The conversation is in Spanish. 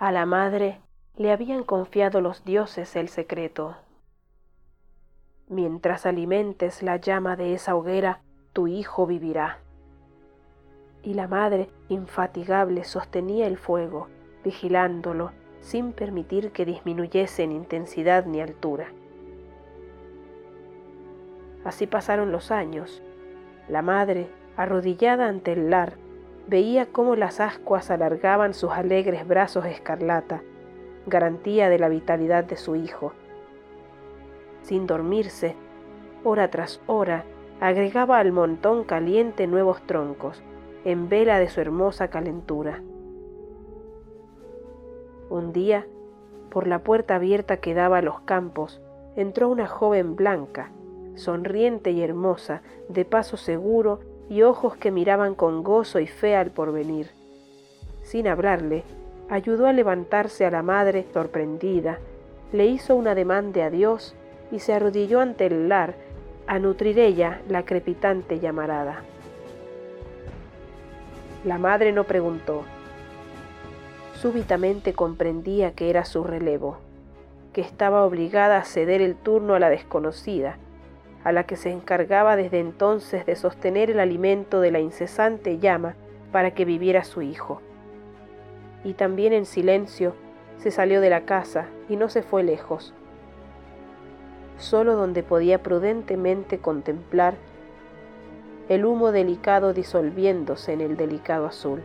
A la madre le habían confiado los dioses el secreto. Mientras alimentes la llama de esa hoguera, tu hijo vivirá. Y la madre, infatigable, sostenía el fuego, vigilándolo, sin permitir que disminuyese en intensidad ni altura. Así pasaron los años. La madre, arrodillada ante el lar, veía cómo las ascuas alargaban sus alegres brazos escarlata, garantía de la vitalidad de su hijo. Sin dormirse, hora tras hora, agregaba al montón caliente nuevos troncos, en vela de su hermosa calentura. Un día, por la puerta abierta que daba a los campos, entró una joven blanca, sonriente y hermosa, de paso seguro y ojos que miraban con gozo y fe al porvenir. Sin hablarle, ayudó a levantarse a la madre sorprendida, le hizo un ademán de adiós y se arrodilló ante el lar a nutrir ella la crepitante llamarada. La madre no preguntó. Súbitamente comprendía que era su relevo, que estaba obligada a ceder el turno a la desconocida, a la que se encargaba desde entonces de sostener el alimento de la incesante llama para que viviera su hijo. Y también en silencio se salió de la casa y no se fue lejos, solo donde podía prudentemente contemplar el humo delicado disolviéndose en el delicado azul.